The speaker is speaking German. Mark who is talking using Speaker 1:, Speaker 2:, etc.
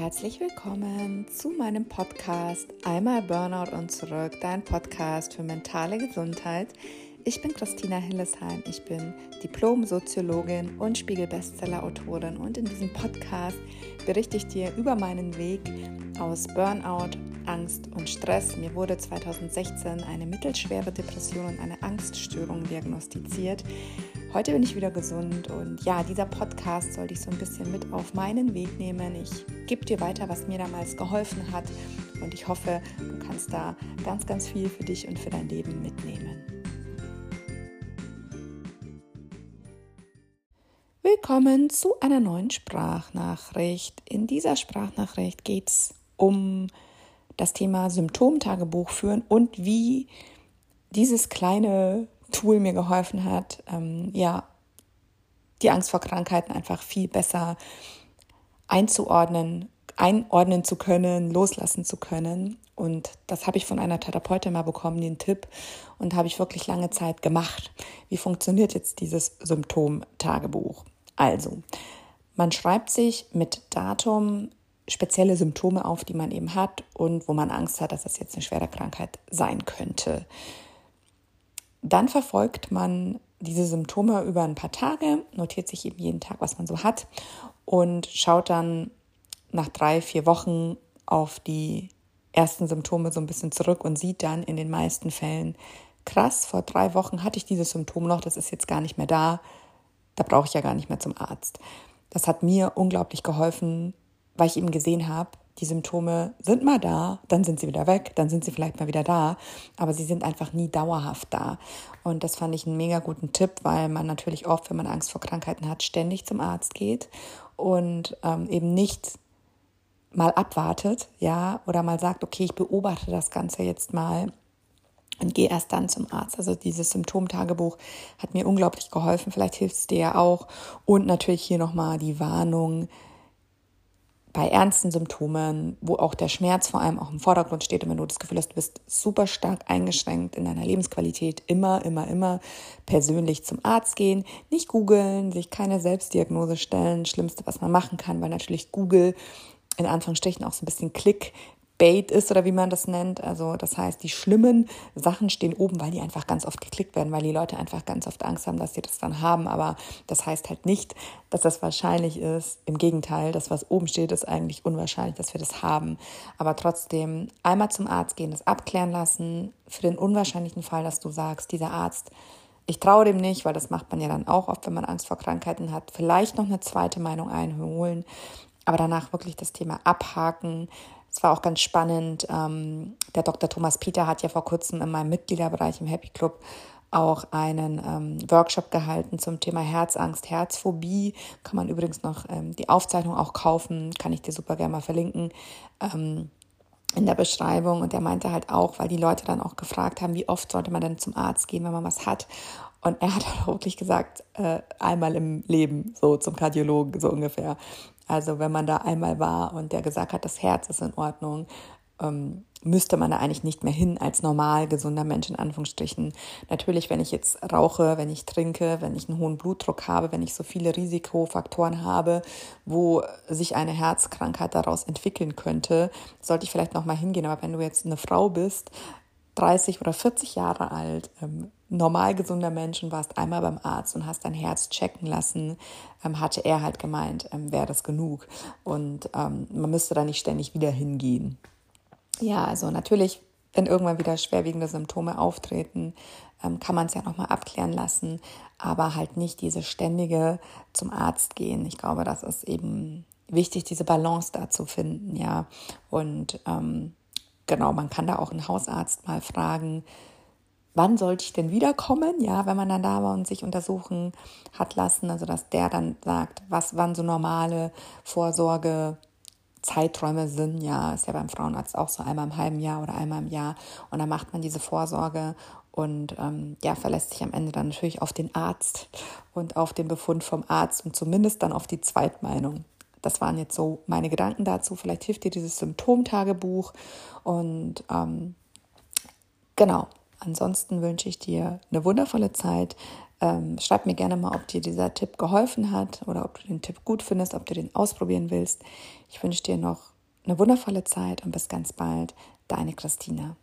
Speaker 1: herzlich willkommen zu meinem Podcast Einmal Burnout und zurück, dein Podcast für mentale Gesundheit. Ich bin Christina Hillesheim, ich bin Diplom-Soziologin und Spiegel-Bestseller-Autorin und in diesem Podcast berichte ich dir über meinen Weg aus Burnout, Angst und Stress. Mir wurde 2016 eine mittelschwere Depression und eine Angststörung diagnostiziert. Heute bin ich wieder gesund und ja, dieser Podcast soll dich so ein bisschen mit auf meinen Weg nehmen. Ich gebe dir weiter, was mir damals geholfen hat und ich hoffe, du kannst da ganz, ganz viel für dich und für dein Leben mitnehmen. Willkommen zu einer neuen Sprachnachricht. In dieser Sprachnachricht geht es um das Thema Symptomtagebuch führen und wie dieses kleine Tool mir geholfen hat, ähm, ja, die Angst vor Krankheiten einfach viel besser einzuordnen, einordnen zu können, loslassen zu können. Und das habe ich von einer Therapeutin mal bekommen, den Tipp, und habe ich wirklich lange Zeit gemacht. Wie funktioniert jetzt dieses Symptomtagebuch? Also, man schreibt sich mit Datum spezielle Symptome auf, die man eben hat und wo man Angst hat, dass das jetzt eine schwere Krankheit sein könnte. Dann verfolgt man diese Symptome über ein paar Tage, notiert sich eben jeden Tag, was man so hat und schaut dann nach drei, vier Wochen auf die ersten Symptome so ein bisschen zurück und sieht dann in den meisten Fällen, krass, vor drei Wochen hatte ich dieses Symptom noch, das ist jetzt gar nicht mehr da, da brauche ich ja gar nicht mehr zum Arzt. Das hat mir unglaublich geholfen, weil ich eben gesehen habe, die Symptome sind mal da, dann sind sie wieder weg, dann sind sie vielleicht mal wieder da, aber sie sind einfach nie dauerhaft da. Und das fand ich einen mega guten Tipp, weil man natürlich oft, wenn man Angst vor Krankheiten hat, ständig zum Arzt geht und ähm, eben nicht mal abwartet, ja, oder mal sagt, okay, ich beobachte das Ganze jetzt mal und gehe erst dann zum Arzt. Also dieses Symptomtagebuch hat mir unglaublich geholfen. Vielleicht hilft es dir ja auch. Und natürlich hier nochmal die Warnung, bei ernsten Symptomen, wo auch der Schmerz vor allem auch im Vordergrund steht und wenn du das Gefühl hast, du bist super stark eingeschränkt in deiner Lebensqualität, immer, immer, immer persönlich zum Arzt gehen, nicht googeln, sich keine Selbstdiagnose stellen, Schlimmste, was man machen kann, weil natürlich Google in Anführungsstrichen auch so ein bisschen Klick Bait ist oder wie man das nennt. Also das heißt, die schlimmen Sachen stehen oben, weil die einfach ganz oft geklickt werden, weil die Leute einfach ganz oft Angst haben, dass sie das dann haben. Aber das heißt halt nicht, dass das wahrscheinlich ist. Im Gegenteil, das, was oben steht, ist eigentlich unwahrscheinlich, dass wir das haben. Aber trotzdem einmal zum Arzt gehen, das abklären lassen, für den unwahrscheinlichen Fall, dass du sagst, dieser Arzt ich traue dem nicht, weil das macht man ja dann auch oft, wenn man Angst vor Krankheiten hat. Vielleicht noch eine zweite Meinung einholen, aber danach wirklich das Thema abhaken, es war auch ganz spannend. Ähm, der Dr. Thomas Peter hat ja vor kurzem in meinem Mitgliederbereich im Happy Club auch einen ähm, Workshop gehalten zum Thema Herzangst, Herzphobie. Kann man übrigens noch ähm, die Aufzeichnung auch kaufen, kann ich dir super gerne mal verlinken ähm, in der Beschreibung. Und er meinte halt auch, weil die Leute dann auch gefragt haben, wie oft sollte man denn zum Arzt gehen, wenn man was hat. Und er hat auch wirklich gesagt, äh, einmal im Leben, so zum Kardiologen, so ungefähr. Also wenn man da einmal war und der gesagt hat, das Herz ist in Ordnung, ähm, müsste man da eigentlich nicht mehr hin als normal gesunder Mensch in Anführungsstrichen. Natürlich, wenn ich jetzt rauche, wenn ich trinke, wenn ich einen hohen Blutdruck habe, wenn ich so viele Risikofaktoren habe, wo sich eine Herzkrankheit daraus entwickeln könnte, sollte ich vielleicht noch mal hingehen. Aber wenn du jetzt eine Frau bist, 30 oder 40 Jahre alt, ähm, normal gesunder Mensch und warst einmal beim Arzt und hast dein Herz checken lassen, ähm, hatte er halt gemeint, ähm, wäre das genug. Und ähm, man müsste da nicht ständig wieder hingehen. Ja, also natürlich, wenn irgendwann wieder schwerwiegende Symptome auftreten, ähm, kann man es ja nochmal abklären lassen, aber halt nicht diese ständige zum Arzt gehen. Ich glaube, das ist eben wichtig, diese Balance da zu finden, ja. Und ähm, genau, man kann da auch einen Hausarzt mal fragen, wann sollte ich denn wiederkommen? Ja, wenn man dann da war und sich untersuchen hat lassen, also dass der dann sagt, was wann so normale Vorsorge Zeiträume sind, ja, ist ja beim Frauenarzt auch so einmal im halben Jahr oder einmal im Jahr und dann macht man diese Vorsorge und ähm, ja, verlässt sich am Ende dann natürlich auf den Arzt und auf den Befund vom Arzt und zumindest dann auf die Zweitmeinung. Das waren jetzt so meine Gedanken dazu. Vielleicht hilft dir dieses Symptomtagebuch und ähm, genau, Ansonsten wünsche ich dir eine wundervolle Zeit. Ähm, schreib mir gerne mal, ob dir dieser Tipp geholfen hat oder ob du den Tipp gut findest, ob du den ausprobieren willst. Ich wünsche dir noch eine wundervolle Zeit und bis ganz bald. Deine Christina.